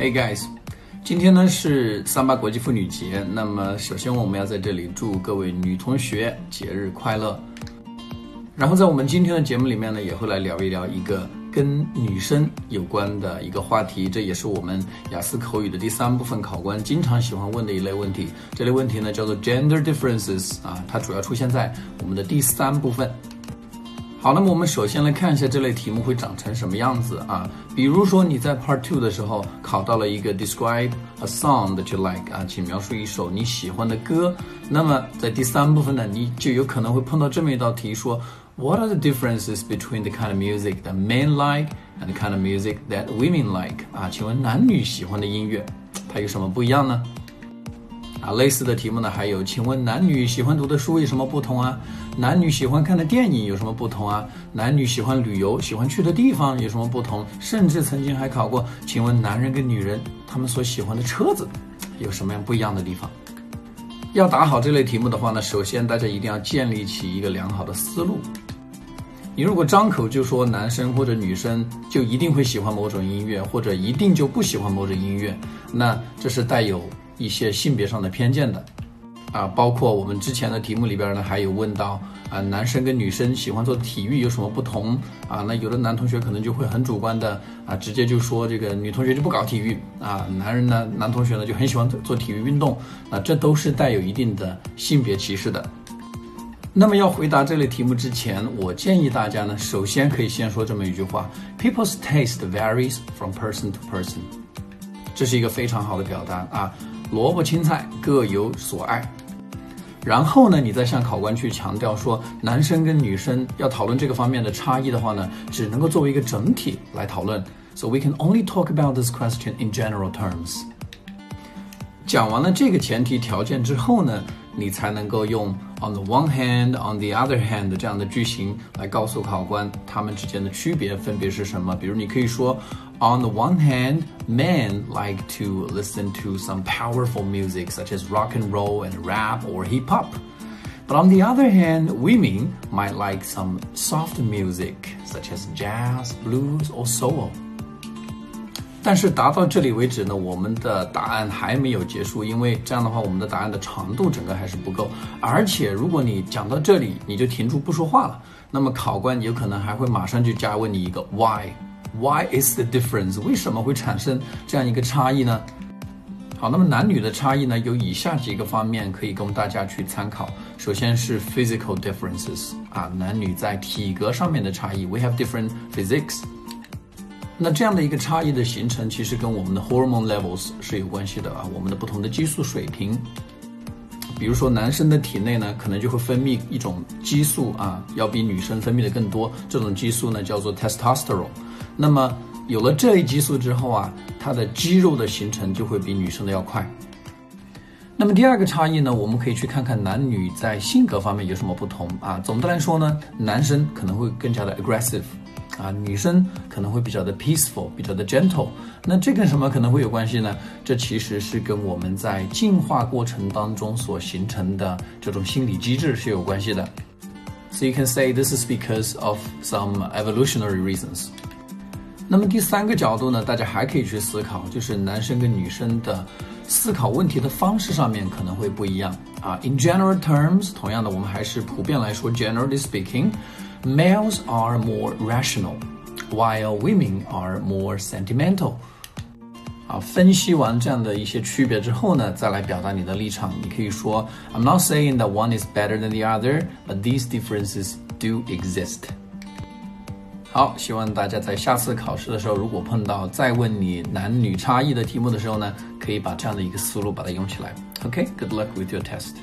Hey guys，今天呢是三八国际妇女节。那么首先我们要在这里祝各位女同学节日快乐。然后在我们今天的节目里面呢，也会来聊一聊一个跟女生有关的一个话题，这也是我们雅思口语的第三部分考官经常喜欢问的一类问题。这类问题呢叫做 gender differences 啊，它主要出现在我们的第三部分。好，那么我们首先来看一下这类题目会长成什么样子啊？比如说你在 Part Two 的时候考到了一个 Describe a song that you like 啊，请描述一首你喜欢的歌。那么在第三部分呢，你就有可能会碰到这么一道题，说 What are the differences between the kind of music that men like and the kind of music that women like 啊？请问男女喜欢的音乐它有什么不一样呢？啊，类似的题目呢还有，请问男女喜欢读的书有什么不同啊？男女喜欢看的电影有什么不同啊？男女喜欢旅游、喜欢去的地方有什么不同？甚至曾经还考过，请问男人跟女人他们所喜欢的车子有什么样不一样的地方？要答好这类题目的话呢，首先大家一定要建立起一个良好的思路。你如果张口就说男生或者女生就一定会喜欢某种音乐，或者一定就不喜欢某种音乐，那这是带有。一些性别上的偏见的，啊，包括我们之前的题目里边呢，还有问到啊，男生跟女生喜欢做体育有什么不同啊？那有的男同学可能就会很主观的啊，直接就说这个女同学就不搞体育啊，男人呢，男同学呢就很喜欢做体育运动啊，这都是带有一定的性别歧视的。那么要回答这类题目之前，我建议大家呢，首先可以先说这么一句话：People's taste varies from person to person。这是一个非常好的表达啊。萝卜青菜各有所爱，然后呢，你再向考官去强调说，男生跟女生要讨论这个方面的差异的话呢，只能够作为一个整体来讨论。So we can only talk about this question in general terms。讲完了这个前提条件之后呢，你才能够用 on the one hand, on the other hand 这样的句型来告诉考官他们之间的区别分别是什么。比如你可以说。On the one hand, men like to listen to some powerful music such as rock and roll and rap or hip hop. But on the other hand, women might like some soft music such as jazz, blues, or soul. 但是达到这里为止呢，我们的答案还没有结束，因为这样的话，我们的答案的长度整个还是不够。而且，如果你讲到这里你就停住不说话了，那么考官有可能还会马上就加问你一个 why。Why is the difference？为什么会产生这样一个差异呢？好，那么男女的差异呢，有以下几个方面可以供大家去参考。首先是 physical differences，啊，男女在体格上面的差异。We have different physics。那这样的一个差异的形成，其实跟我们的 hormone levels 是有关系的啊，我们的不同的激素水平。比如说，男生的体内呢，可能就会分泌一种激素啊，要比女生分泌的更多。这种激素呢，叫做 testosterone。那么有了这一激素之后啊，它的肌肉的形成就会比女生的要快。那么第二个差异呢，我们可以去看看男女在性格方面有什么不同啊。总的来说呢，男生可能会更加的 aggressive，啊，女生可能会比较的 peaceful，比较的 gentle。那这跟什么可能会有关系呢？这其实是跟我们在进化过程当中所形成的这种心理机制是有关系的。So you can say this is because of some evolutionary reasons. 那么第三个角度呢，大家还可以去思考，就是男生跟女生的思考问题的方式上面可能会不一样啊。In general terms，同样的，我们还是普遍来说，generally speaking speaking，males are more rational，while women are more sentimental。啊，分析完这样的一些区别之后呢，再来表达你的立场，你可以说，I'm not saying that one is better than the other，but these differences do exist。好，希望大家在下次考试的时候，如果碰到再问你男女差异的题目的时候呢，可以把这样的一个思路把它用起来。OK，good luck with your test。